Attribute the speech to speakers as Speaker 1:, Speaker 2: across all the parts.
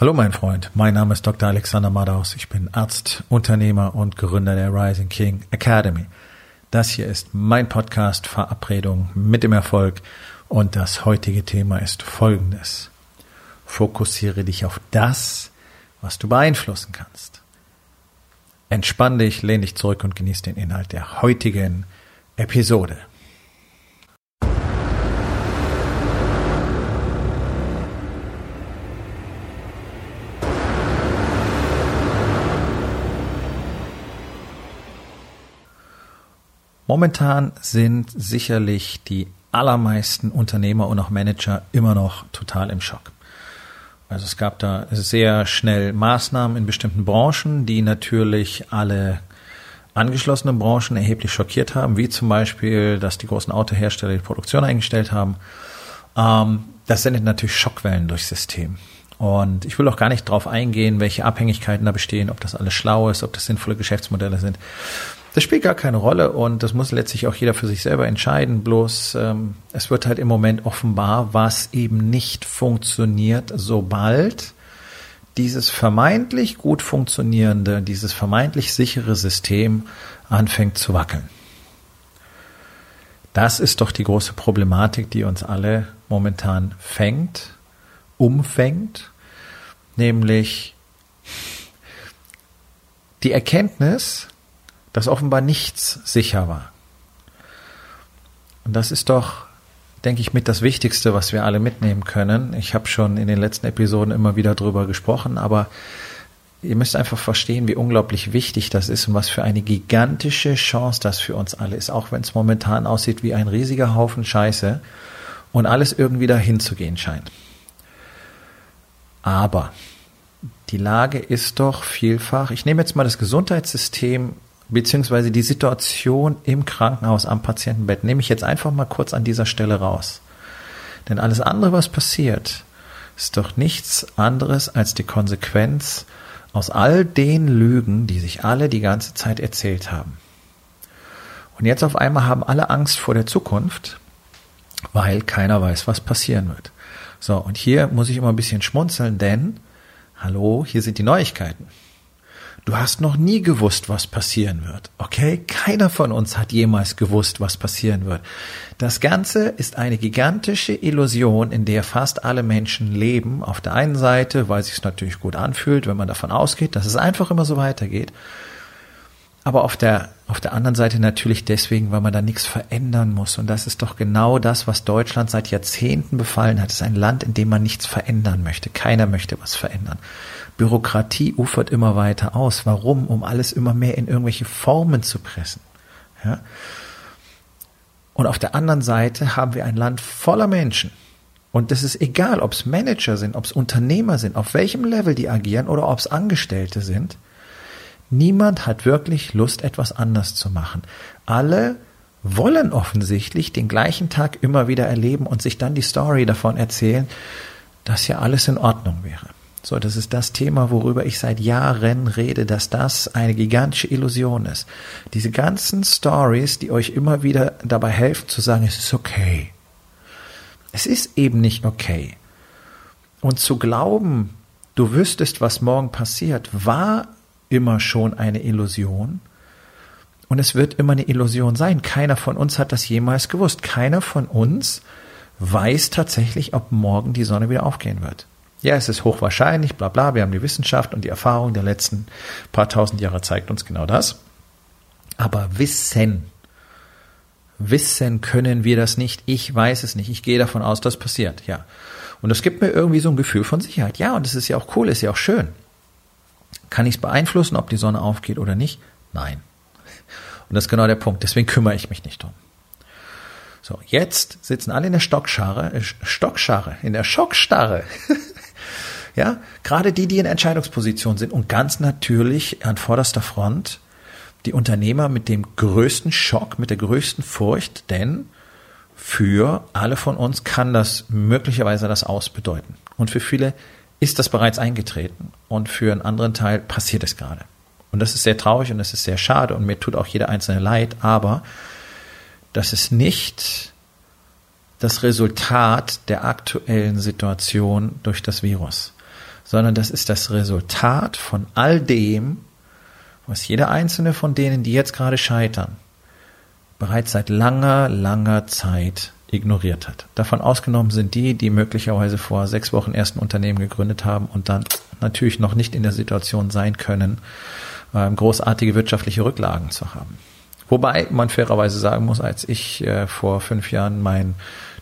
Speaker 1: Hallo mein Freund, mein Name ist Dr. Alexander Madaus. Ich bin Arzt, Unternehmer und Gründer der Rising King Academy. Das hier ist mein Podcast Verabredung mit dem Erfolg und das heutige Thema ist folgendes. Fokussiere dich auf das, was du beeinflussen kannst. Entspann dich, lehn dich zurück und genieß den Inhalt der heutigen Episode. Momentan sind sicherlich die allermeisten Unternehmer und auch Manager immer noch total im Schock. Also es gab da sehr schnell Maßnahmen in bestimmten Branchen, die natürlich alle angeschlossenen Branchen erheblich schockiert haben, wie zum Beispiel, dass die großen Autohersteller die Produktion eingestellt haben. Ähm, das sendet natürlich Schockwellen durchs System. Und ich will auch gar nicht darauf eingehen, welche Abhängigkeiten da bestehen, ob das alles schlau ist, ob das sinnvolle Geschäftsmodelle sind. Das spielt gar keine Rolle und das muss letztlich auch jeder für sich selber entscheiden. Bloß ähm, es wird halt im Moment offenbar, was eben nicht funktioniert, sobald dieses vermeintlich gut funktionierende, dieses vermeintlich sichere System anfängt zu wackeln. Das ist doch die große Problematik, die uns alle momentan fängt, umfängt, nämlich die Erkenntnis, dass offenbar nichts sicher war. Und das ist doch, denke ich, mit das Wichtigste, was wir alle mitnehmen können. Ich habe schon in den letzten Episoden immer wieder drüber gesprochen, aber ihr müsst einfach verstehen, wie unglaublich wichtig das ist und was für eine gigantische Chance das für uns alle ist, auch wenn es momentan aussieht wie ein riesiger Haufen Scheiße und alles irgendwie dahin zu gehen scheint. Aber die Lage ist doch vielfach, ich nehme jetzt mal das Gesundheitssystem beziehungsweise die Situation im Krankenhaus am Patientenbett nehme ich jetzt einfach mal kurz an dieser Stelle raus. Denn alles andere, was passiert, ist doch nichts anderes als die Konsequenz aus all den Lügen, die sich alle die ganze Zeit erzählt haben. Und jetzt auf einmal haben alle Angst vor der Zukunft, weil keiner weiß, was passieren wird. So, und hier muss ich immer ein bisschen schmunzeln, denn, hallo, hier sind die Neuigkeiten. Du hast noch nie gewusst, was passieren wird. Okay? Keiner von uns hat jemals gewusst, was passieren wird. Das Ganze ist eine gigantische Illusion, in der fast alle Menschen leben. Auf der einen Seite, weil es sich natürlich gut anfühlt, wenn man davon ausgeht, dass es einfach immer so weitergeht. Aber auf der, auf der anderen Seite natürlich deswegen, weil man da nichts verändern muss. Und das ist doch genau das, was Deutschland seit Jahrzehnten befallen hat. Es ist ein Land, in dem man nichts verändern möchte. Keiner möchte was verändern. Bürokratie ufert immer weiter aus. Warum? Um alles immer mehr in irgendwelche Formen zu pressen. Ja? Und auf der anderen Seite haben wir ein Land voller Menschen. Und das ist egal, ob es Manager sind, ob es Unternehmer sind, auf welchem Level die agieren oder ob es Angestellte sind. Niemand hat wirklich Lust, etwas anders zu machen. Alle wollen offensichtlich den gleichen Tag immer wieder erleben und sich dann die Story davon erzählen, dass ja alles in Ordnung wäre. So, das ist das Thema, worüber ich seit Jahren rede, dass das eine gigantische Illusion ist. Diese ganzen Stories, die euch immer wieder dabei helfen zu sagen, es ist okay. Es ist eben nicht okay. Und zu glauben, du wüsstest, was morgen passiert, war immer schon eine Illusion. Und es wird immer eine Illusion sein. Keiner von uns hat das jemals gewusst. Keiner von uns weiß tatsächlich, ob morgen die Sonne wieder aufgehen wird. Ja, es ist hochwahrscheinlich, bla bla, wir haben die Wissenschaft und die Erfahrung der letzten paar tausend Jahre zeigt uns genau das. Aber wissen, wissen können wir das nicht. Ich weiß es nicht. Ich gehe davon aus, dass passiert, ja. Und das gibt mir irgendwie so ein Gefühl von Sicherheit. Ja, und das ist ja auch cool, ist ja auch schön. Kann ich es beeinflussen, ob die Sonne aufgeht oder nicht? Nein. Und das ist genau der Punkt. Deswegen kümmere ich mich nicht drum. So, jetzt sitzen alle in der Stockscharre, äh, Stockscharre, in der Schockstarre. Ja, gerade die, die in Entscheidungsposition sind und ganz natürlich an vorderster Front die Unternehmer mit dem größten Schock, mit der größten Furcht, denn für alle von uns kann das möglicherweise das Aus bedeuten. Und für viele ist das bereits eingetreten und für einen anderen Teil passiert es gerade. Und das ist sehr traurig und das ist sehr schade und mir tut auch jeder einzelne leid, aber das ist nicht das Resultat der aktuellen Situation durch das Virus sondern das ist das Resultat von all dem, was jeder einzelne von denen, die jetzt gerade scheitern, bereits seit langer, langer Zeit ignoriert hat. Davon ausgenommen sind die, die möglicherweise vor sechs Wochen erst ein Unternehmen gegründet haben und dann natürlich noch nicht in der Situation sein können, ähm, großartige wirtschaftliche Rücklagen zu haben. Wobei man fairerweise sagen muss, als ich äh, vor fünf Jahren mein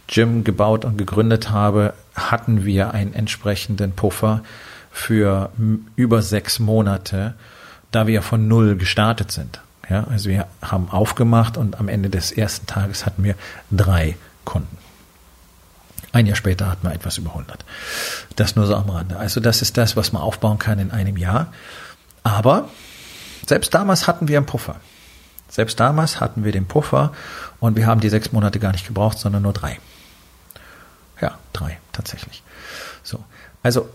Speaker 1: Gym gebaut und gegründet habe, hatten wir einen entsprechenden Puffer für über sechs Monate, da wir von null gestartet sind. Ja, also wir haben aufgemacht und am Ende des ersten Tages hatten wir drei Kunden. Ein Jahr später hatten wir etwas über 100. Das nur so am Rande. Also das ist das, was man aufbauen kann in einem Jahr. Aber selbst damals hatten wir einen Puffer. Selbst damals hatten wir den Puffer und wir haben die sechs Monate gar nicht gebraucht, sondern nur drei. Ja, drei tatsächlich. So. Also,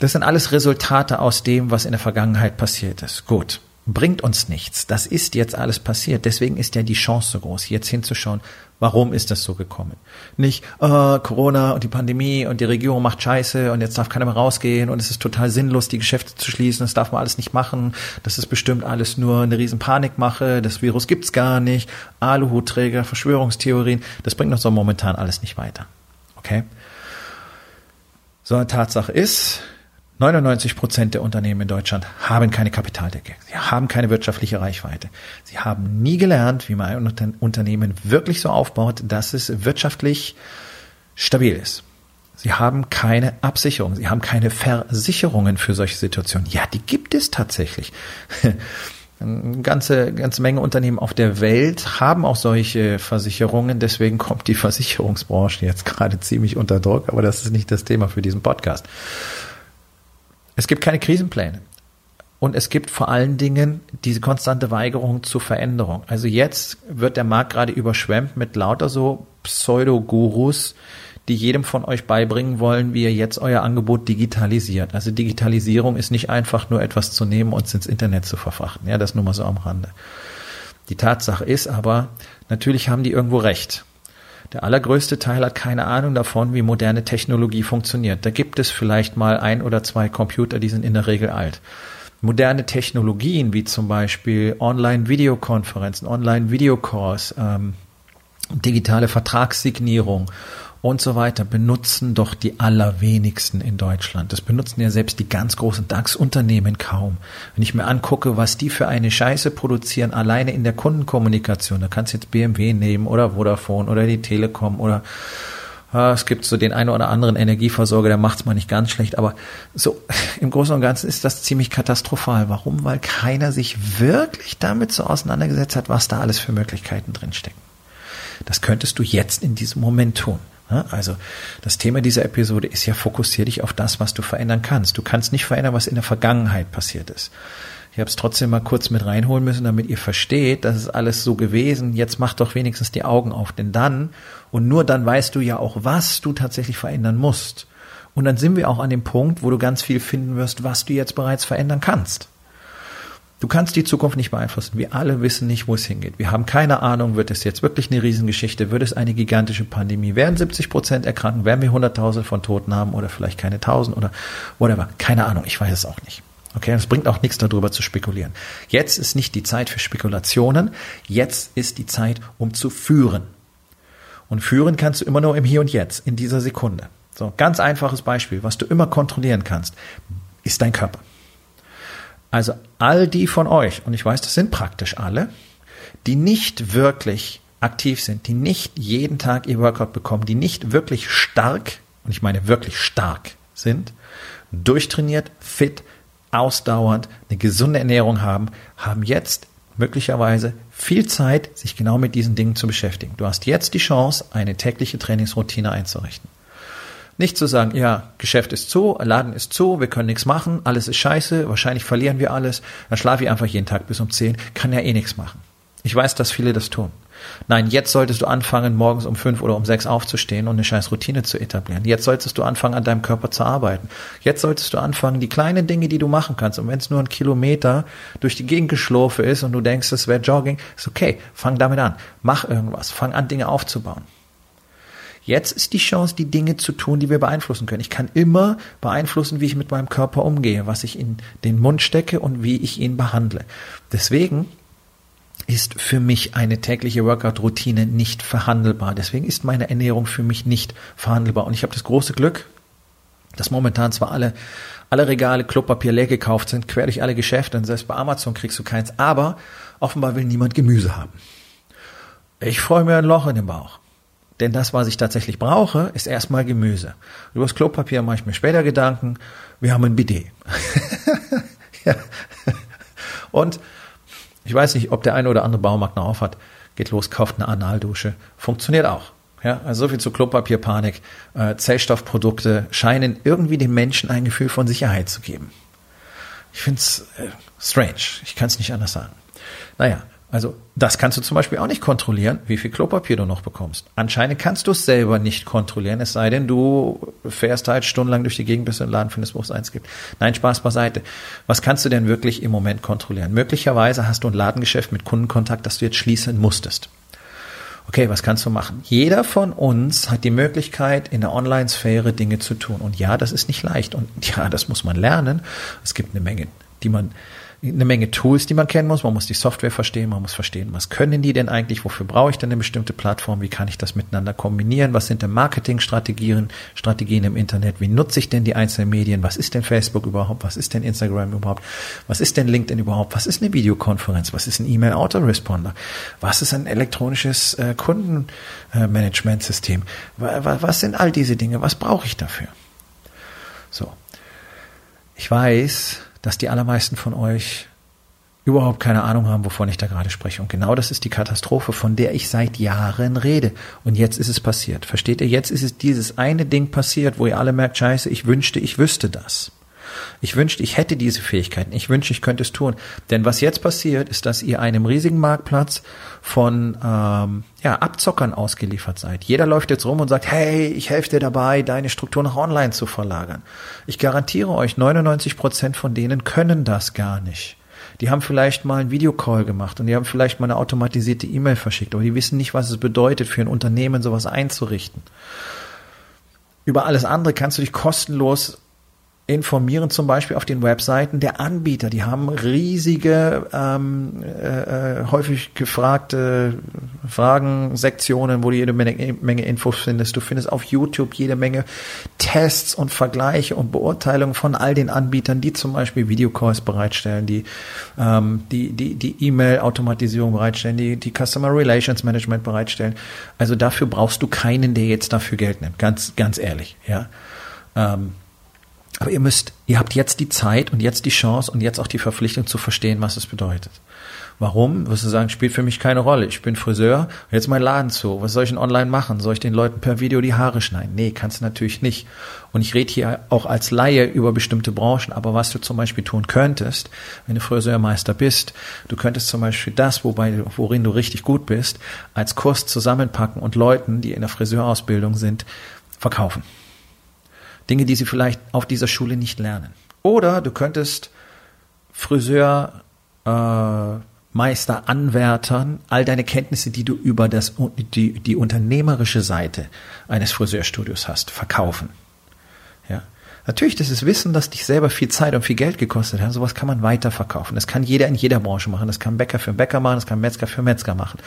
Speaker 1: das sind alles Resultate aus dem, was in der Vergangenheit passiert ist. Gut bringt uns nichts. Das ist jetzt alles passiert. Deswegen ist ja die Chance so groß, jetzt hinzuschauen, warum ist das so gekommen. Nicht äh, Corona und die Pandemie und die Regierung macht Scheiße und jetzt darf keiner mehr rausgehen und es ist total sinnlos, die Geschäfte zu schließen, das darf man alles nicht machen, das ist bestimmt alles nur eine riesen Panikmache, das Virus gibt's gar nicht, Aluhutträger, Verschwörungstheorien, das bringt uns so momentan alles nicht weiter. Okay? So eine Tatsache ist, 99 Prozent der Unternehmen in Deutschland haben keine Kapitaldecke. Sie haben keine wirtschaftliche Reichweite. Sie haben nie gelernt, wie man ein Unternehmen wirklich so aufbaut, dass es wirtschaftlich stabil ist. Sie haben keine Absicherung. Sie haben keine Versicherungen für solche Situationen. Ja, die gibt es tatsächlich. Eine ganze, ganze Menge Unternehmen auf der Welt haben auch solche Versicherungen. Deswegen kommt die Versicherungsbranche jetzt gerade ziemlich unter Druck. Aber das ist nicht das Thema für diesen Podcast. Es gibt keine Krisenpläne. Und es gibt vor allen Dingen diese konstante Weigerung zur Veränderung. Also jetzt wird der Markt gerade überschwemmt mit lauter so Pseudo-Gurus, die jedem von euch beibringen wollen, wie ihr jetzt euer Angebot digitalisiert. Also Digitalisierung ist nicht einfach nur etwas zu nehmen und ins Internet zu verfrachten. Ja, das nur mal so am Rande. Die Tatsache ist aber, natürlich haben die irgendwo recht. Der allergrößte Teil hat keine Ahnung davon, wie moderne Technologie funktioniert. Da gibt es vielleicht mal ein oder zwei Computer, die sind in der Regel alt. Moderne Technologien wie zum Beispiel Online-Videokonferenzen, Online-Videocalls, ähm, digitale Vertragssignierung und so weiter benutzen doch die allerwenigsten in Deutschland. Das benutzen ja selbst die ganz großen DAX-Unternehmen kaum. Wenn ich mir angucke, was die für eine Scheiße produzieren, alleine in der Kundenkommunikation, da kannst du jetzt BMW nehmen oder Vodafone oder die Telekom oder äh, es gibt so den einen oder anderen Energieversorger, der macht's mal nicht ganz schlecht, aber so im Großen und Ganzen ist das ziemlich katastrophal. Warum? Weil keiner sich wirklich damit so auseinandergesetzt hat, was da alles für Möglichkeiten drinstecken. Das könntest du jetzt in diesem Moment tun. Also das Thema dieser Episode ist ja, fokussier dich auf das, was du verändern kannst. Du kannst nicht verändern, was in der Vergangenheit passiert ist. Ich habe es trotzdem mal kurz mit reinholen müssen, damit ihr versteht, das ist alles so gewesen. Jetzt mach doch wenigstens die Augen auf, denn dann und nur dann weißt du ja auch, was du tatsächlich verändern musst. Und dann sind wir auch an dem Punkt, wo du ganz viel finden wirst, was du jetzt bereits verändern kannst. Du kannst die Zukunft nicht beeinflussen. Wir alle wissen nicht, wo es hingeht. Wir haben keine Ahnung, wird es jetzt wirklich eine Riesengeschichte? Wird es eine gigantische Pandemie? Werden 70 Prozent erkranken? Werden wir 100.000 von Toten haben oder vielleicht keine 1000 oder whatever? Keine Ahnung. Ich weiß es auch nicht. Okay, es bringt auch nichts darüber zu spekulieren. Jetzt ist nicht die Zeit für Spekulationen. Jetzt ist die Zeit, um zu führen. Und führen kannst du immer nur im Hier und Jetzt, in dieser Sekunde. So, ganz einfaches Beispiel. Was du immer kontrollieren kannst, ist dein Körper. Also all die von euch, und ich weiß, das sind praktisch alle, die nicht wirklich aktiv sind, die nicht jeden Tag ihr Workout bekommen, die nicht wirklich stark, und ich meine wirklich stark sind, durchtrainiert, fit, ausdauernd, eine gesunde Ernährung haben, haben jetzt möglicherweise viel Zeit, sich genau mit diesen Dingen zu beschäftigen. Du hast jetzt die Chance, eine tägliche Trainingsroutine einzurichten. Nicht zu sagen, ja, Geschäft ist zu, Laden ist zu, wir können nichts machen, alles ist scheiße, wahrscheinlich verlieren wir alles, dann schlafe ich einfach jeden Tag bis um 10, kann ja eh nichts machen. Ich weiß, dass viele das tun. Nein, jetzt solltest du anfangen, morgens um fünf oder um sechs aufzustehen und eine scheiß Routine zu etablieren. Jetzt solltest du anfangen, an deinem Körper zu arbeiten. Jetzt solltest du anfangen, die kleinen Dinge, die du machen kannst. Und wenn es nur ein Kilometer durch die Gegend geschlurfe ist und du denkst, es wäre Jogging, ist okay. Fang damit an. Mach irgendwas. Fang an, Dinge aufzubauen. Jetzt ist die Chance, die Dinge zu tun, die wir beeinflussen können. Ich kann immer beeinflussen, wie ich mit meinem Körper umgehe, was ich in den Mund stecke und wie ich ihn behandle. Deswegen ist für mich eine tägliche Workout-Routine nicht verhandelbar. Deswegen ist meine Ernährung für mich nicht verhandelbar. Und ich habe das große Glück, dass momentan zwar alle, alle Regale Klopapier leer gekauft sind, quer durch alle Geschäfte, und selbst bei Amazon kriegst du keins, aber offenbar will niemand Gemüse haben. Ich freue mir ein Loch in den Bauch. Denn das, was ich tatsächlich brauche, ist erstmal Gemüse. Über das Klopapier mache ich mir später Gedanken. Wir haben ein Bidet. ja. Und ich weiß nicht, ob der eine oder andere Baumarkt noch auf hat. Geht los, kauft eine Analdusche. Funktioniert auch. Ja, also so viel zu Klopapierpanik. Äh, Zellstoffprodukte scheinen irgendwie dem Menschen ein Gefühl von Sicherheit zu geben. Ich finde es äh, strange. Ich kann es nicht anders sagen. Naja, also das kannst du zum Beispiel auch nicht kontrollieren, wie viel Klopapier du noch bekommst. Anscheinend kannst du es selber nicht kontrollieren, es sei denn, du fährst halt stundenlang durch die Gegend, bis du einen Laden findest, wo es eins gibt. Nein, Spaß beiseite. Was kannst du denn wirklich im Moment kontrollieren? Möglicherweise hast du ein Ladengeschäft mit Kundenkontakt, das du jetzt schließen musstest. Okay, was kannst du machen? Jeder von uns hat die Möglichkeit, in der Online-Sphäre Dinge zu tun. Und ja, das ist nicht leicht. Und ja, das muss man lernen. Es gibt eine Menge, die man eine Menge Tools, die man kennen muss. Man muss die Software verstehen, man muss verstehen, was können die denn eigentlich, wofür brauche ich denn eine bestimmte Plattform, wie kann ich das miteinander kombinieren, was sind denn Marketingstrategien Strategien im Internet, wie nutze ich denn die einzelnen Medien, was ist denn Facebook überhaupt, was ist denn Instagram überhaupt, was ist denn LinkedIn überhaupt, was ist eine Videokonferenz, was ist ein E-Mail-Autoresponder, was ist ein elektronisches äh, Kundenmanagementsystem, was sind all diese Dinge, was brauche ich dafür? So. Ich weiß, dass die allermeisten von euch überhaupt keine Ahnung haben, wovon ich da gerade spreche. Und genau das ist die Katastrophe, von der ich seit Jahren rede. Und jetzt ist es passiert. Versteht ihr? Jetzt ist es dieses eine Ding passiert, wo ihr alle merkt, scheiße, ich wünschte, ich wüsste das. Ich wünschte, ich hätte diese Fähigkeiten. Ich wünschte, ich könnte es tun. Denn was jetzt passiert, ist, dass ihr einem riesigen Marktplatz von ähm, ja, Abzockern ausgeliefert seid. Jeder läuft jetzt rum und sagt, hey, ich helfe dir dabei, deine Struktur nach online zu verlagern. Ich garantiere euch, 99 Prozent von denen können das gar nicht. Die haben vielleicht mal einen Videocall gemacht und die haben vielleicht mal eine automatisierte E-Mail verschickt, aber die wissen nicht, was es bedeutet, für ein Unternehmen sowas einzurichten. Über alles andere kannst du dich kostenlos informieren zum Beispiel auf den Webseiten der Anbieter. Die haben riesige, ähm, äh, äh häufig gefragte Fragensektionen, wo du jede Menge, Menge Infos findest. Du findest auf YouTube jede Menge Tests und Vergleiche und Beurteilungen von all den Anbietern, die zum Beispiel Videocalls bereitstellen, die ähm, die die die E-Mail-Automatisierung bereitstellen, die die Customer Relations Management bereitstellen. Also dafür brauchst du keinen, der jetzt dafür Geld nimmt. Ganz ganz ehrlich, ja. Ähm, aber ihr müsst, ihr habt jetzt die Zeit und jetzt die Chance und jetzt auch die Verpflichtung zu verstehen, was es bedeutet. Warum? Wirst du sagen, spielt für mich keine Rolle. Ich bin Friseur, jetzt mein Laden zu. Was soll ich denn online machen? Soll ich den Leuten per Video die Haare schneiden? Nee, kannst du natürlich nicht. Und ich rede hier auch als Laie über bestimmte Branchen, aber was du zum Beispiel tun könntest, wenn du Friseurmeister bist, du könntest zum Beispiel das, wobei, worin du richtig gut bist, als Kurs zusammenpacken und Leuten, die in der Friseurausbildung sind, verkaufen. Dinge, die sie vielleicht auf dieser Schule nicht lernen. Oder du könntest Friseur, äh, Meister, Anwärtern all deine Kenntnisse, die du über das, die, die unternehmerische Seite eines Friseurstudios hast, verkaufen. Natürlich, das ist Wissen, das dich selber viel Zeit und viel Geld gekostet hat. Sowas kann man weiterverkaufen. Das kann jeder in jeder Branche machen. Das kann Bäcker für Bäcker machen, das kann Metzger für Metzger machen.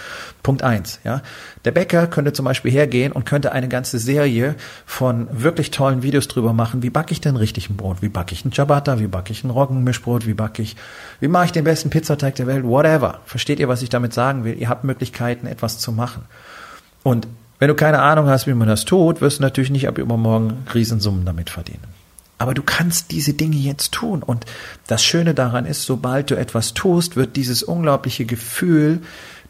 Speaker 1: Punkt eins. Ja, der Bäcker könnte zum Beispiel hergehen und könnte eine ganze Serie von wirklich tollen Videos drüber machen. Wie backe ich denn richtig ein Brot? Wie backe ich ein Ciabatta? Wie backe ich ein Roggenmischbrot? Wie backe ich? Wie mache ich den besten Pizzateig der Welt? Whatever. Versteht ihr, was ich damit sagen will? Ihr habt Möglichkeiten, etwas zu machen. Und wenn du keine Ahnung hast, wie man das tut, wirst du natürlich nicht ab übermorgen Riesensummen damit verdienen. Aber du kannst diese Dinge jetzt tun. Und das Schöne daran ist, sobald du etwas tust, wird dieses unglaubliche Gefühl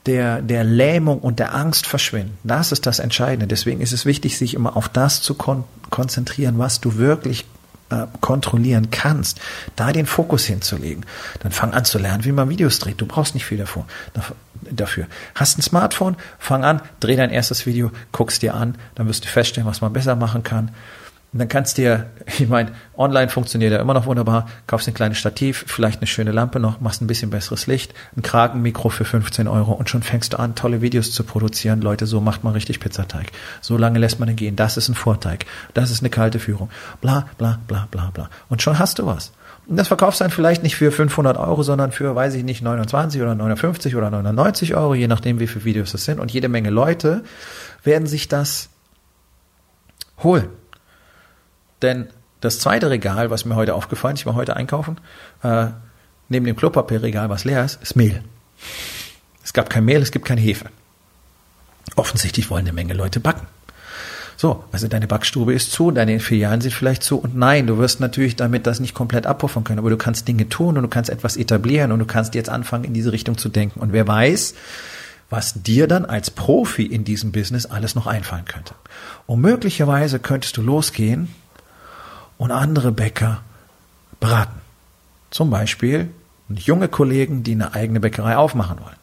Speaker 1: der, der Lähmung und der Angst verschwinden. Das ist das Entscheidende. Deswegen ist es wichtig, sich immer auf das zu kon konzentrieren, was du wirklich äh, kontrollieren kannst, da den Fokus hinzulegen. Dann fang an zu lernen, wie man Videos dreht. Du brauchst nicht viel davor, dafür. Hast ein Smartphone, fang an, dreh dein erstes Video, guck's dir an, dann wirst du feststellen, was man besser machen kann Und dann kannst du dir, ich meine, online funktioniert ja immer noch wunderbar, kaufst ein kleines Stativ, vielleicht eine schöne Lampe noch, machst ein bisschen besseres Licht, ein Kragenmikro für 15 Euro und schon fängst du an, tolle Videos zu produzieren. Leute, so macht man richtig Pizzateig. So lange lässt man ihn gehen. Das ist ein Vorteig. Das ist eine kalte Führung. Bla, bla, bla, bla, bla. Und schon hast du was. Und das verkaufst du dann vielleicht nicht für 500 Euro, sondern für, weiß ich nicht, 29 oder 59 oder 99 Euro, je nachdem, wie viele Videos das sind. Und jede Menge Leute werden sich das holen. Denn das zweite Regal, was mir heute aufgefallen ist, ich war heute einkaufen, äh, neben dem Klopapierregal, was leer ist, ist Mehl. Es gab kein Mehl, es gibt keine Hefe. Offensichtlich wollen eine Menge Leute backen. So, also deine Backstube ist zu, deine Filialen sind vielleicht zu und nein, du wirst natürlich damit das nicht komplett abpuffern können, aber du kannst Dinge tun und du kannst etwas etablieren und du kannst jetzt anfangen, in diese Richtung zu denken. Und wer weiß, was dir dann als Profi in diesem Business alles noch einfallen könnte. Und möglicherweise könntest du losgehen und andere Bäcker beraten. Zum Beispiel junge Kollegen, die eine eigene Bäckerei aufmachen wollen.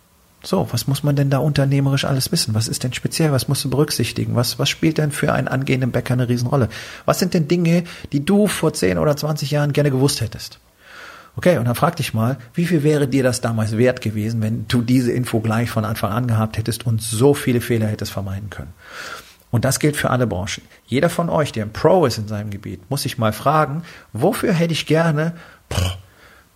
Speaker 1: So, was muss man denn da unternehmerisch alles wissen? Was ist denn speziell? Was musst du berücksichtigen? Was, was spielt denn für einen angehenden Bäcker eine Riesenrolle? Was sind denn Dinge, die du vor 10 oder 20 Jahren gerne gewusst hättest? Okay, und dann frag dich mal, wie viel wäre dir das damals wert gewesen, wenn du diese Info gleich von Anfang an gehabt hättest und so viele Fehler hättest vermeiden können? Und das gilt für alle Branchen. Jeder von euch, der ein Pro ist in seinem Gebiet, muss sich mal fragen, wofür hätte ich gerne, boah,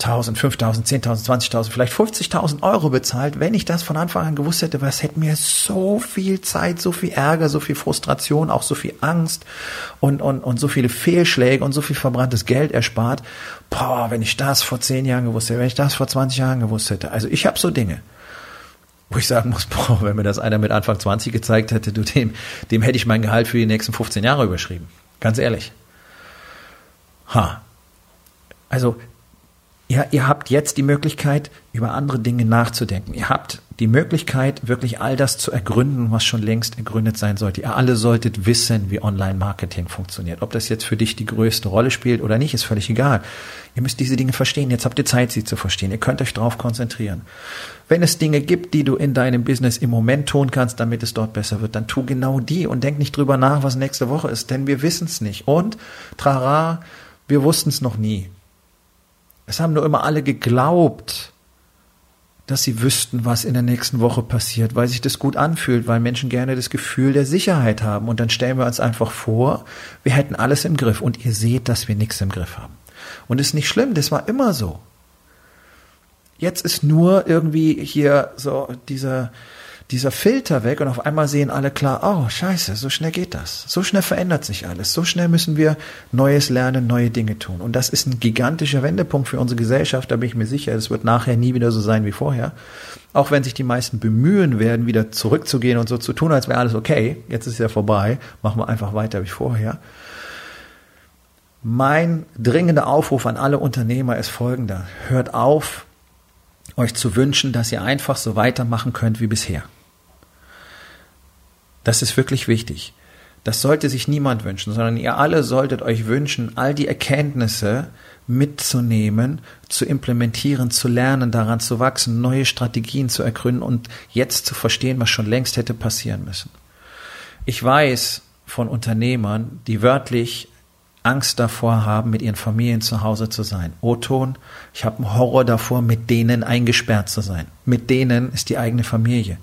Speaker 1: 1000, 5000, 10.000, 20.000, vielleicht 50.000 Euro bezahlt, wenn ich das von Anfang an gewusst hätte, weil es hätte mir so viel Zeit, so viel Ärger, so viel Frustration, auch so viel Angst und, und, und so viele Fehlschläge und so viel verbranntes Geld erspart. Boah, wenn ich das vor 10 Jahren gewusst hätte, wenn ich das vor 20 Jahren gewusst hätte. Also ich habe so Dinge, wo ich sagen muss, boah, wenn mir das einer mit Anfang 20 gezeigt hätte, du, dem, dem hätte ich mein Gehalt für die nächsten 15 Jahre überschrieben. Ganz ehrlich. Ha. Also Ihr, ihr habt jetzt die Möglichkeit, über andere Dinge nachzudenken. Ihr habt die Möglichkeit, wirklich all das zu ergründen, was schon längst ergründet sein sollte. Ihr alle solltet wissen, wie Online-Marketing funktioniert. Ob das jetzt für dich die größte Rolle spielt oder nicht, ist völlig egal. Ihr müsst diese Dinge verstehen. Jetzt habt ihr Zeit, sie zu verstehen. Ihr könnt euch darauf konzentrieren. Wenn es Dinge gibt, die du in deinem Business im Moment tun kannst, damit es dort besser wird, dann tu genau die und denk nicht drüber nach, was nächste Woche ist, denn wir wissen es nicht. Und, trara, wir wussten es noch nie. Es haben nur immer alle geglaubt, dass sie wüssten, was in der nächsten Woche passiert, weil sich das gut anfühlt, weil Menschen gerne das Gefühl der Sicherheit haben. Und dann stellen wir uns einfach vor, wir hätten alles im Griff. Und ihr seht, dass wir nichts im Griff haben. Und ist nicht schlimm, das war immer so. Jetzt ist nur irgendwie hier so dieser, dieser Filter weg und auf einmal sehen alle klar, oh scheiße, so schnell geht das. So schnell verändert sich alles. So schnell müssen wir Neues lernen, neue Dinge tun. Und das ist ein gigantischer Wendepunkt für unsere Gesellschaft, da bin ich mir sicher. Es wird nachher nie wieder so sein wie vorher. Auch wenn sich die meisten bemühen werden, wieder zurückzugehen und so zu tun, als wäre alles okay. Jetzt ist ja vorbei. Machen wir einfach weiter wie vorher. Mein dringender Aufruf an alle Unternehmer ist folgender. Hört auf, euch zu wünschen, dass ihr einfach so weitermachen könnt wie bisher. Das ist wirklich wichtig. Das sollte sich niemand wünschen, sondern ihr alle solltet euch wünschen, all die Erkenntnisse mitzunehmen, zu implementieren, zu lernen, daran zu wachsen, neue Strategien zu ergründen und jetzt zu verstehen, was schon längst hätte passieren müssen. Ich weiß von Unternehmern, die wörtlich Angst davor haben, mit ihren Familien zu Hause zu sein. O-Ton, ich habe einen Horror davor, mit denen eingesperrt zu sein. Mit denen ist die eigene Familie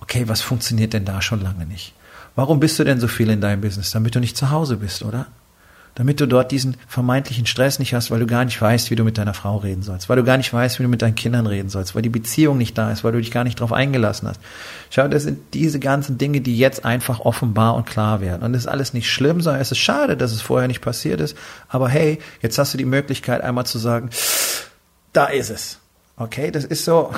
Speaker 1: okay, was funktioniert denn da schon lange nicht? Warum bist du denn so viel in deinem Business? Damit du nicht zu Hause bist, oder? Damit du dort diesen vermeintlichen Stress nicht hast, weil du gar nicht weißt, wie du mit deiner Frau reden sollst, weil du gar nicht weißt, wie du mit deinen Kindern reden sollst, weil die Beziehung nicht da ist, weil du dich gar nicht darauf eingelassen hast. Schau, das sind diese ganzen Dinge, die jetzt einfach offenbar und klar werden. Und das ist alles nicht schlimm, sondern es ist schade, dass es vorher nicht passiert ist. Aber hey, jetzt hast du die Möglichkeit, einmal zu sagen, da ist es. Okay, das ist so,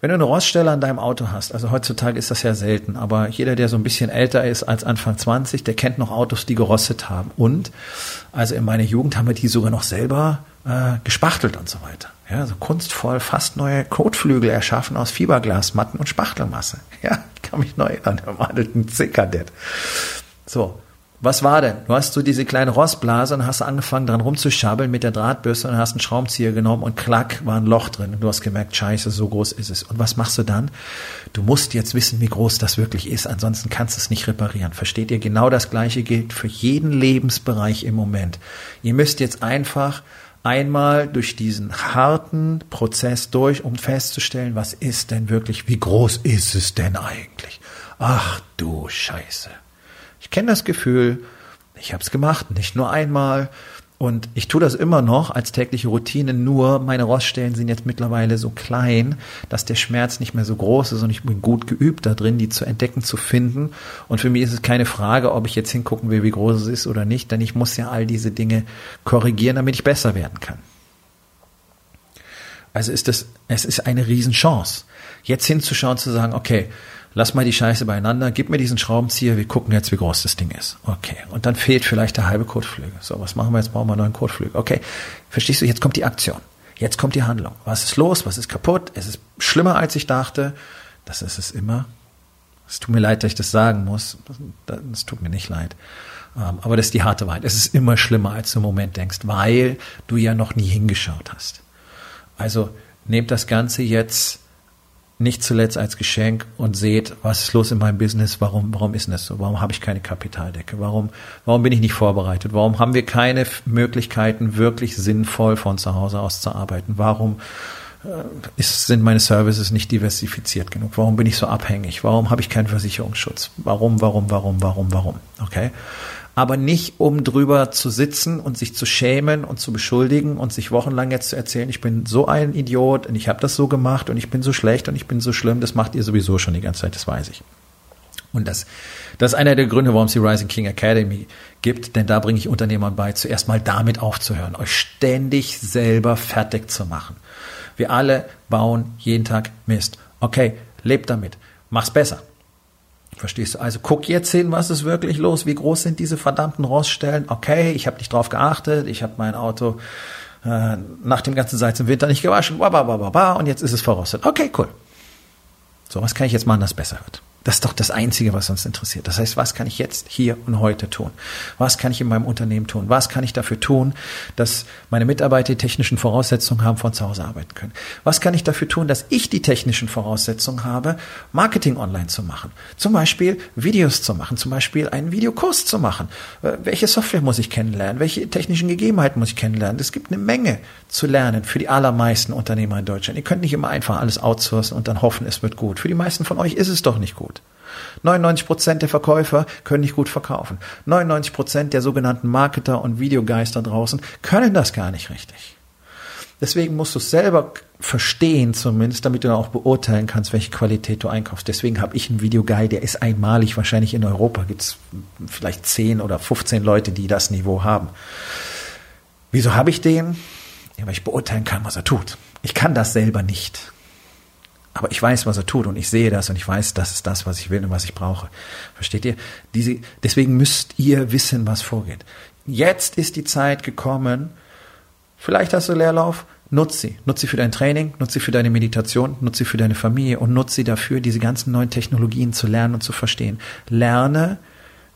Speaker 1: wenn du eine Roststelle an deinem Auto hast, also heutzutage ist das ja selten, aber jeder, der so ein bisschen älter ist als Anfang 20, der kennt noch Autos, die gerostet haben. Und also in meiner Jugend haben wir die sogar noch selber äh, gespachtelt und so weiter. Ja, so kunstvoll fast neue Kotflügel erschaffen aus Fiberglasmatten und Spachtelmasse. Ja, ich kann mich neu erinnern, der Madelten C-Kadett. So. Was war denn? Du hast so diese kleine Rostblase und hast angefangen dran rumzuschabbeln mit der Drahtbürste und hast einen Schraubenzieher genommen und klack, war ein Loch drin. Und du hast gemerkt, scheiße, so groß ist es. Und was machst du dann? Du musst jetzt wissen, wie groß das wirklich ist, ansonsten kannst du es nicht reparieren. Versteht ihr? Genau das Gleiche gilt für jeden Lebensbereich im Moment. Ihr müsst jetzt einfach einmal durch diesen harten Prozess durch, um festzustellen, was ist denn wirklich, wie groß ist es denn eigentlich? Ach du Scheiße. Ich kenne das Gefühl, ich habe es gemacht, nicht nur einmal. Und ich tue das immer noch als tägliche Routine, nur meine Roststellen sind jetzt mittlerweile so klein, dass der Schmerz nicht mehr so groß ist und ich bin gut geübt da drin, die zu entdecken, zu finden. Und für mich ist es keine Frage, ob ich jetzt hingucken will, wie groß es ist oder nicht, denn ich muss ja all diese Dinge korrigieren, damit ich besser werden kann. Also ist das, es ist eine Riesenchance, jetzt hinzuschauen, zu sagen, okay, lass mal die Scheiße beieinander, gib mir diesen Schraubenzieher, wir gucken jetzt, wie groß das Ding ist. Okay. Und dann fehlt vielleicht der halbe Kotflügel. So, was machen wir jetzt? Brauchen wir einen neuen Kotflügel. Okay. Verstehst du? Jetzt kommt die Aktion. Jetzt kommt die Handlung. Was ist los? Was ist kaputt? Es ist schlimmer, als ich dachte. Das ist es immer. Es tut mir leid, dass ich das sagen muss. Es tut mir nicht leid. Ähm, aber das ist die harte Wahrheit. Es ist immer schlimmer, als du im Moment denkst, weil du ja noch nie hingeschaut hast. Also nehmt das Ganze jetzt nicht zuletzt als Geschenk und seht, was ist los in meinem Business, warum, warum ist das so, warum habe ich keine Kapitaldecke, warum, warum bin ich nicht vorbereitet, warum haben wir keine Möglichkeiten, wirklich sinnvoll von zu Hause aus zu arbeiten, warum äh, ist, sind meine Services nicht diversifiziert genug, warum bin ich so abhängig, warum habe ich keinen Versicherungsschutz, warum, warum, warum, warum, warum, okay? Aber nicht um drüber zu sitzen und sich zu schämen und zu beschuldigen und sich wochenlang jetzt zu erzählen, ich bin so ein Idiot und ich habe das so gemacht und ich bin so schlecht und ich bin so schlimm, das macht ihr sowieso schon die ganze Zeit, das weiß ich. Und das, das ist einer der Gründe, warum es die Rising King Academy gibt, denn da bringe ich Unternehmern bei, zuerst mal damit aufzuhören, euch ständig selber fertig zu machen. Wir alle bauen jeden Tag Mist. Okay, lebt damit, mach's besser. Verstehst du? Also guck jetzt hin, was ist wirklich los? Wie groß sind diese verdammten Roststellen? Okay, ich habe nicht drauf geachtet, ich habe mein Auto äh, nach dem ganzen Salz im Winter nicht gewaschen, und jetzt ist es verrostet. Okay, cool. So, was kann ich jetzt machen, dass es besser wird? Das ist doch das Einzige, was uns interessiert. Das heißt, was kann ich jetzt hier und heute tun? Was kann ich in meinem Unternehmen tun? Was kann ich dafür tun, dass meine Mitarbeiter die technischen Voraussetzungen haben, von zu Hause arbeiten können? Was kann ich dafür tun, dass ich die technischen Voraussetzungen habe, Marketing online zu machen? Zum Beispiel Videos zu machen, zum Beispiel einen Videokurs zu machen. Äh, welche Software muss ich kennenlernen? Welche technischen Gegebenheiten muss ich kennenlernen? Es gibt eine Menge zu lernen für die allermeisten Unternehmer in Deutschland. Ihr könnt nicht immer einfach alles outsourcen und dann hoffen, es wird gut. Für die meisten von euch ist es doch nicht gut. 99 Prozent der Verkäufer können nicht gut verkaufen. 99 Prozent der sogenannten Marketer und Videogeister draußen können das gar nicht richtig. Deswegen musst du es selber verstehen zumindest, damit du dann auch beurteilen kannst, welche Qualität du einkaufst. Deswegen habe ich einen Videoguide, der ist einmalig. Wahrscheinlich in Europa gibt es vielleicht 10 oder 15 Leute, die das Niveau haben. Wieso habe ich den? Ja, weil ich beurteilen kann, was er tut. Ich kann das selber nicht. Aber ich weiß, was er tut und ich sehe das und ich weiß, das ist das, was ich will und was ich brauche. Versteht ihr? Diese, deswegen müsst ihr wissen, was vorgeht. Jetzt ist die Zeit gekommen. Vielleicht hast du Leerlauf. Nutz sie. Nutz sie für dein Training, nutz sie für deine Meditation, nutz sie für deine Familie und nutz sie dafür, diese ganzen neuen Technologien zu lernen und zu verstehen. Lerne,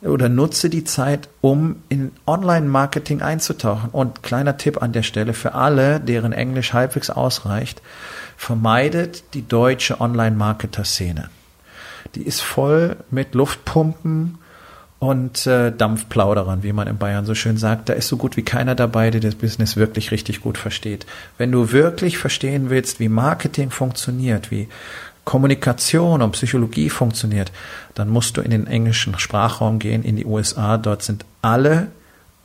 Speaker 1: oder nutze die Zeit, um in Online-Marketing einzutauchen. Und kleiner Tipp an der Stelle für alle, deren Englisch halbwegs ausreicht vermeidet die deutsche Online-Marketer-Szene. Die ist voll mit Luftpumpen und äh, Dampfplauderern, wie man in Bayern so schön sagt. Da ist so gut wie keiner dabei, der das Business wirklich richtig gut versteht. Wenn du wirklich verstehen willst, wie Marketing funktioniert, wie Kommunikation und Psychologie funktioniert, dann musst du in den englischen Sprachraum gehen, in die USA. Dort sind alle,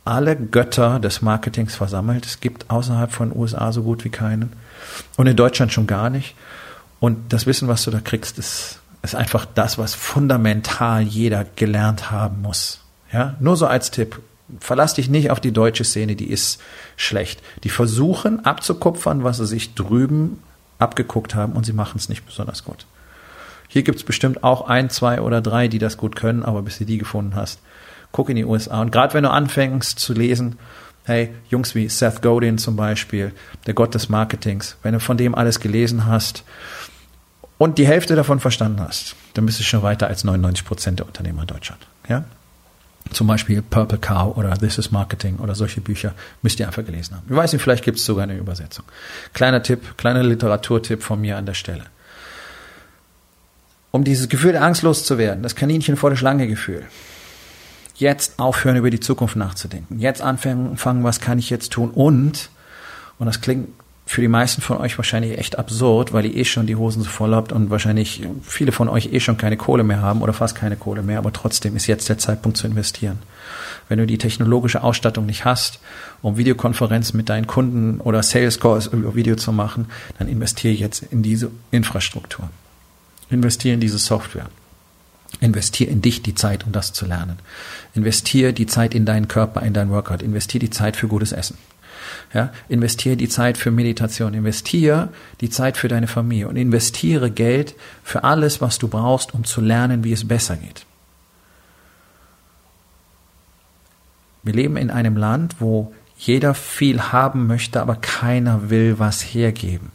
Speaker 1: alle Götter des Marketings versammelt. Es gibt außerhalb von USA so gut wie keinen. Und in Deutschland schon gar nicht. Und das Wissen, was du da kriegst, ist, ist einfach das, was fundamental jeder gelernt haben muss. Ja, nur so als Tipp. Verlass dich nicht auf die deutsche Szene, die ist schlecht. Die versuchen abzukupfern, was sie sich drüben abgeguckt haben und sie machen es nicht besonders gut. Hier gibt es bestimmt auch ein, zwei oder drei, die das gut können, aber bis du die gefunden hast, guck in die USA. Und gerade wenn du anfängst zu lesen, hey, Jungs wie Seth Godin zum Beispiel, der Gott des Marketings, wenn du von dem alles gelesen hast und die Hälfte davon verstanden hast, dann bist du schon weiter als 99 Prozent der Unternehmer in Deutschland. Ja? Zum Beispiel Purple Cow oder This is Marketing oder solche Bücher müsst ihr einfach gelesen haben. Ich weiß nicht, vielleicht gibt es sogar eine Übersetzung. Kleiner Tipp, kleiner Literaturtipp von mir an der Stelle. Um dieses Gefühl der Angst loszuwerden, das Kaninchen vor der Schlange Gefühl. Jetzt aufhören, über die Zukunft nachzudenken. Jetzt anfangen, was kann ich jetzt tun? Und, und das klingt für die meisten von euch wahrscheinlich echt absurd, weil ihr eh schon die Hosen so voll habt und wahrscheinlich viele von euch eh schon keine Kohle mehr haben oder fast keine Kohle mehr, aber trotzdem ist jetzt der Zeitpunkt zu investieren. Wenn du die technologische Ausstattung nicht hast, um Videokonferenzen mit deinen Kunden oder Sales Calls über Video zu machen, dann investiere jetzt in diese Infrastruktur. Investiere in diese Software. Investiere in dich die Zeit, um das zu lernen. Investiere die Zeit in deinen Körper, in dein Workout. Investiere die Zeit für gutes Essen. Ja, investiere die Zeit für Meditation, investiere die Zeit für deine Familie und investiere Geld für alles, was du brauchst, um zu lernen, wie es besser geht. Wir leben in einem Land, wo jeder viel haben möchte, aber keiner will was hergeben.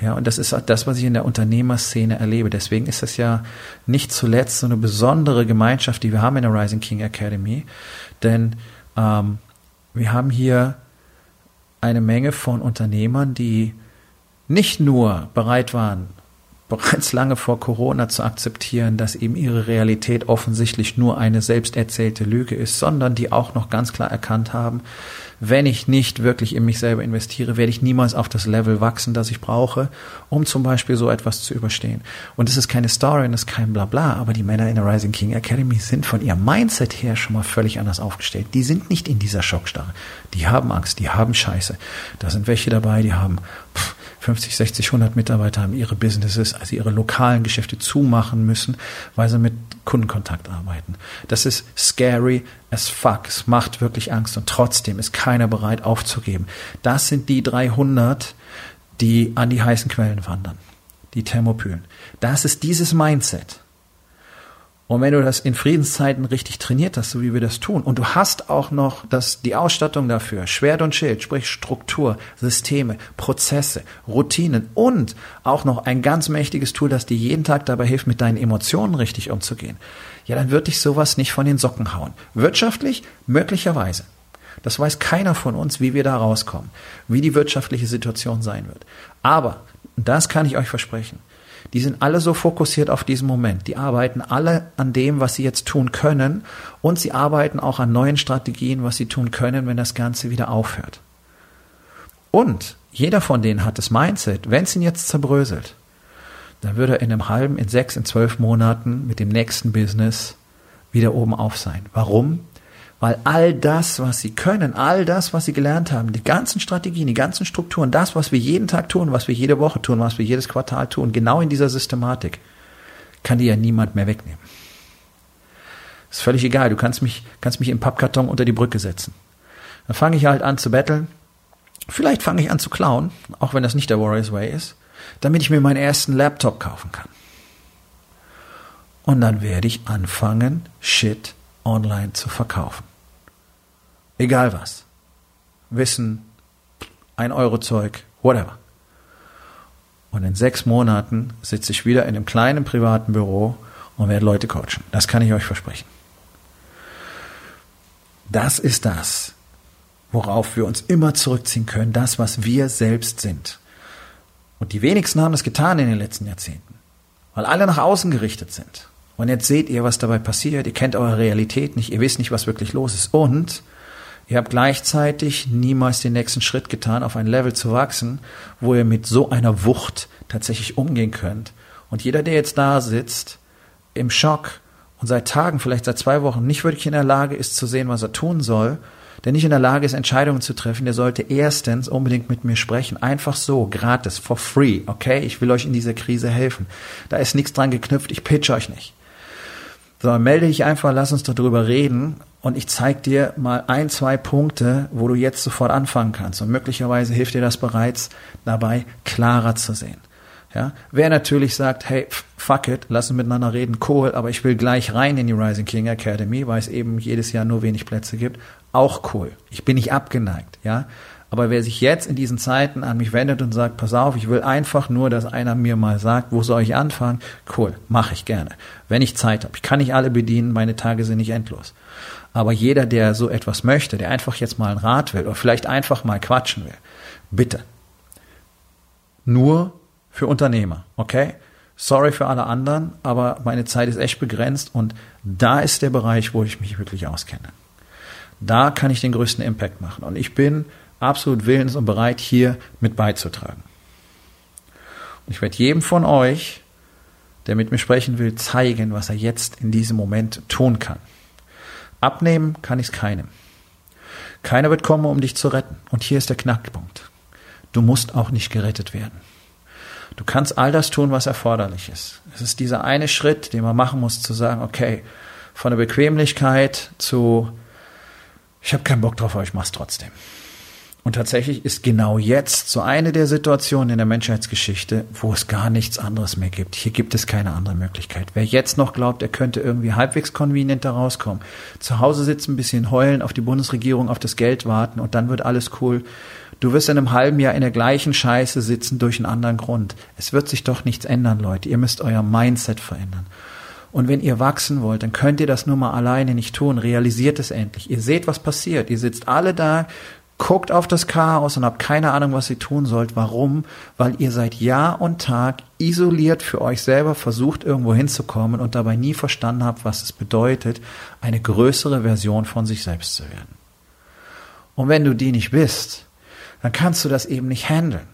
Speaker 1: Ja, und das ist das, was ich in der Unternehmerszene erlebe. Deswegen ist das ja nicht zuletzt so eine besondere Gemeinschaft, die wir haben in der Rising King Academy. Denn ähm, wir haben hier eine Menge von Unternehmern, die nicht nur bereit waren, bereits lange vor Corona zu akzeptieren, dass eben ihre Realität offensichtlich nur eine selbst erzählte Lüge ist, sondern die auch noch ganz klar erkannt haben, wenn ich nicht wirklich in mich selber investiere, werde ich niemals auf das Level wachsen, das ich brauche, um zum Beispiel so etwas zu überstehen. Und es ist keine Story und es ist kein Blabla, aber die Männer in der Rising King Academy sind von ihrem Mindset her schon mal völlig anders aufgestellt. Die sind nicht in dieser Schockstarre. Die haben Angst, die haben Scheiße. Da sind welche dabei, die haben pff, 50, 60, 100 Mitarbeiter haben ihre Businesses, also ihre lokalen Geschäfte zumachen müssen, weil sie mit Kundenkontakt arbeiten. Das ist scary as fuck. Es macht wirklich Angst und trotzdem ist keiner bereit aufzugeben. Das sind die 300, die an die heißen Quellen wandern. Die Thermopylen. Das ist dieses Mindset. Und wenn du das in Friedenszeiten richtig trainiert hast, so wie wir das tun, und du hast auch noch das, die Ausstattung dafür, Schwert und Schild, sprich Struktur, Systeme, Prozesse, Routinen und auch noch ein ganz mächtiges Tool, das dir jeden Tag dabei hilft, mit deinen Emotionen richtig umzugehen, ja, dann wird dich sowas nicht von den Socken hauen. Wirtschaftlich möglicherweise. Das weiß keiner von uns, wie wir da rauskommen, wie die wirtschaftliche Situation sein wird. Aber, das kann ich euch versprechen, die sind alle so fokussiert auf diesen Moment. Die arbeiten alle an dem, was sie jetzt tun können und sie arbeiten auch an neuen Strategien, was sie tun können, wenn das Ganze wieder aufhört. Und jeder von denen hat das Mindset, wenn es ihn jetzt zerbröselt, dann würde er in einem halben, in sechs, in zwölf Monaten mit dem nächsten Business wieder oben auf sein. Warum? Weil all das, was sie können, all das, was sie gelernt haben, die ganzen Strategien, die ganzen Strukturen, das, was wir jeden Tag tun, was wir jede Woche tun, was wir jedes Quartal tun, genau in dieser Systematik, kann dir ja niemand mehr wegnehmen. Ist völlig egal. Du kannst mich, kannst mich im Pappkarton unter die Brücke setzen. Dann fange ich halt an zu betteln. Vielleicht fange ich an zu klauen, auch wenn das nicht der Warriors Way ist, damit ich mir meinen ersten Laptop kaufen kann. Und dann werde ich anfangen, Shit online zu verkaufen. Egal was. Wissen, ein Euro Zeug, whatever. Und in sechs Monaten sitze ich wieder in einem kleinen privaten Büro und werde Leute coachen. Das kann ich euch versprechen. Das ist das, worauf wir uns immer zurückziehen können, das, was wir selbst sind. Und die wenigsten haben das getan in den letzten Jahrzehnten, weil alle nach außen gerichtet sind. Und jetzt seht ihr, was dabei passiert. Ihr kennt eure Realität nicht, ihr wisst nicht, was wirklich los ist. Und Ihr habt gleichzeitig niemals den nächsten Schritt getan, auf ein Level zu wachsen, wo ihr mit so einer Wucht tatsächlich umgehen könnt. Und jeder, der jetzt da sitzt, im Schock und seit Tagen, vielleicht seit zwei Wochen, nicht wirklich in der Lage ist zu sehen, was er tun soll, der nicht in der Lage ist, Entscheidungen zu treffen, der sollte erstens unbedingt mit mir sprechen. Einfach so, gratis, for free, okay? Ich will euch in dieser Krise helfen. Da ist nichts dran geknüpft, ich pitch euch nicht. Sondern melde dich einfach, lass uns darüber reden und ich zeige dir mal ein, zwei Punkte, wo du jetzt sofort anfangen kannst. Und möglicherweise hilft dir das bereits dabei, klarer zu sehen. Ja, wer natürlich sagt, hey, fuck it, lass uns miteinander reden, cool, aber ich will gleich rein in die Rising King Academy, weil es eben jedes Jahr nur wenig Plätze gibt, auch cool. Ich bin nicht abgeneigt, ja. Aber wer sich jetzt in diesen Zeiten an mich wendet und sagt, pass auf, ich will einfach nur, dass einer mir mal sagt, wo soll ich anfangen? Cool, mache ich gerne. Wenn ich Zeit habe. Ich kann nicht alle bedienen, meine Tage sind nicht endlos. Aber jeder, der so etwas möchte, der einfach jetzt mal einen Rat will oder vielleicht einfach mal quatschen will, bitte. Nur für Unternehmer, okay? Sorry für alle anderen, aber meine Zeit ist echt begrenzt und da ist der Bereich, wo ich mich wirklich auskenne. Da kann ich den größten Impact machen und ich bin absolut willens und bereit, hier mit beizutragen. Und ich werde jedem von euch, der mit mir sprechen will, zeigen, was er jetzt in diesem Moment tun kann. Abnehmen kann ich es keinem. Keiner wird kommen, um dich zu retten. Und hier ist der Knackpunkt. Du musst auch nicht gerettet werden. Du kannst all das tun, was erforderlich ist. Es ist dieser eine Schritt, den man machen muss, zu sagen, okay, von der Bequemlichkeit zu, ich habe keinen Bock drauf, aber ich mach's trotzdem. Und tatsächlich ist genau jetzt so eine der Situationen in der Menschheitsgeschichte, wo es gar nichts anderes mehr gibt. Hier gibt es keine andere Möglichkeit. Wer jetzt noch glaubt, er könnte irgendwie halbwegs convenient da rauskommen, zu Hause sitzen, ein bisschen heulen, auf die Bundesregierung, auf das Geld warten und dann wird alles cool. Du wirst in einem halben Jahr in der gleichen Scheiße sitzen durch einen anderen Grund. Es wird sich doch nichts ändern, Leute. Ihr müsst euer Mindset verändern. Und wenn ihr wachsen wollt, dann könnt ihr das nur mal alleine nicht tun. Realisiert es endlich. Ihr seht, was passiert. Ihr sitzt alle da, guckt auf das Chaos und habt keine Ahnung, was ihr tun sollt. Warum? Weil ihr seit Jahr und Tag isoliert für euch selber versucht, irgendwo hinzukommen und dabei nie verstanden habt, was es bedeutet, eine größere Version von sich selbst zu werden. Und wenn du die nicht bist, dann kannst du das eben nicht handeln.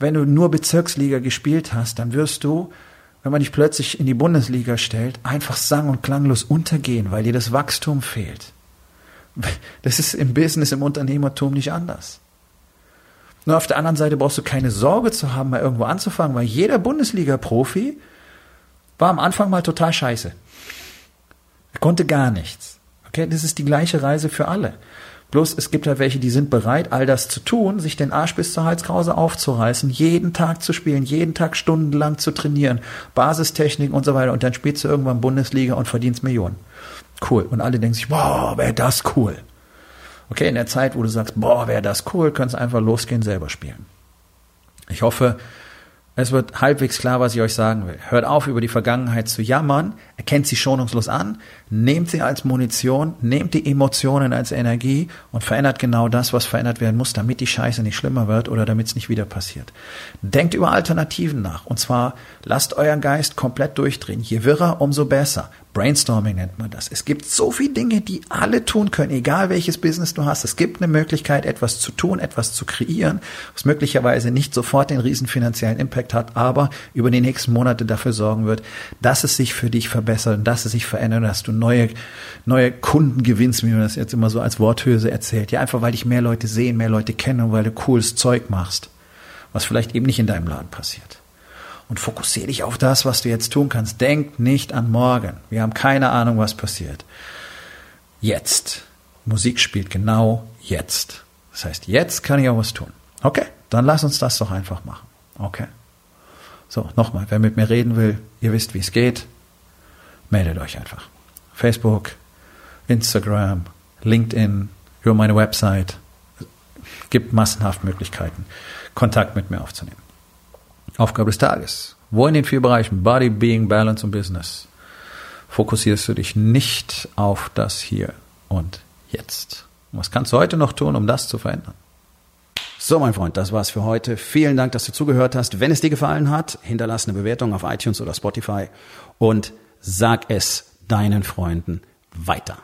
Speaker 1: Wenn du nur Bezirksliga gespielt hast, dann wirst du, wenn man dich plötzlich in die Bundesliga stellt, einfach sang- und klanglos untergehen, weil dir das Wachstum fehlt. Das ist im Business, im Unternehmertum nicht anders. Nur auf der anderen Seite brauchst du keine Sorge zu haben, mal irgendwo anzufangen, weil jeder Bundesliga-Profi war am Anfang mal total scheiße. Er konnte gar nichts. Okay, das ist die gleiche Reise für alle. Bloß es gibt halt welche, die sind bereit, all das zu tun, sich den Arsch bis zur Halskrause aufzureißen, jeden Tag zu spielen, jeden Tag stundenlang zu trainieren, Basistechnik und so weiter. Und dann spielst du irgendwann Bundesliga und verdienst Millionen. Cool. Und alle denken sich, boah, wäre das cool. Okay, in der Zeit, wo du sagst, boah, wäre das cool, kannst einfach losgehen, selber spielen. Ich hoffe, es wird halbwegs klar, was ich euch sagen will. Hört auf, über die Vergangenheit zu jammern, erkennt sie schonungslos an, nehmt sie als Munition, nehmt die Emotionen als Energie und verändert genau das, was verändert werden muss, damit die Scheiße nicht schlimmer wird oder damit es nicht wieder passiert. Denkt über Alternativen nach. Und zwar lasst euren Geist komplett durchdrehen. Je wirrer, umso besser. Brainstorming nennt man das. Es gibt so viele Dinge, die alle tun können, egal welches Business du hast. Es gibt eine Möglichkeit, etwas zu tun, etwas zu kreieren, was möglicherweise nicht sofort den riesen finanziellen Impact hat, aber über die nächsten Monate dafür sorgen wird, dass es sich für dich verbessert und dass es sich verändert, dass du neue, neue Kunden gewinnst, wie man das jetzt immer so als Worthülse erzählt. Ja, einfach weil dich mehr Leute sehen, mehr Leute kennen und weil du cooles Zeug machst, was vielleicht eben nicht in deinem Laden passiert und fokussiere dich auf das, was du jetzt tun kannst. Denk nicht an morgen. Wir haben keine Ahnung, was passiert. Jetzt. Musik spielt genau jetzt. Das heißt, jetzt kann ich auch was tun. Okay, dann lass uns das doch einfach machen. Okay. So, nochmal, wer mit mir reden will, ihr wisst, wie es geht, meldet euch einfach. Facebook, Instagram, LinkedIn, über meine Website. Gibt massenhaft Möglichkeiten, Kontakt mit mir aufzunehmen. Aufgabe des Tages. Wo in den vier Bereichen Body, Being, Balance und Business fokussierst du dich nicht auf das Hier und Jetzt? Was kannst du heute noch tun, um das zu verändern? So, mein Freund, das war's für heute. Vielen Dank, dass du zugehört hast. Wenn es dir gefallen hat, hinterlass eine Bewertung auf iTunes oder Spotify und sag es deinen Freunden weiter.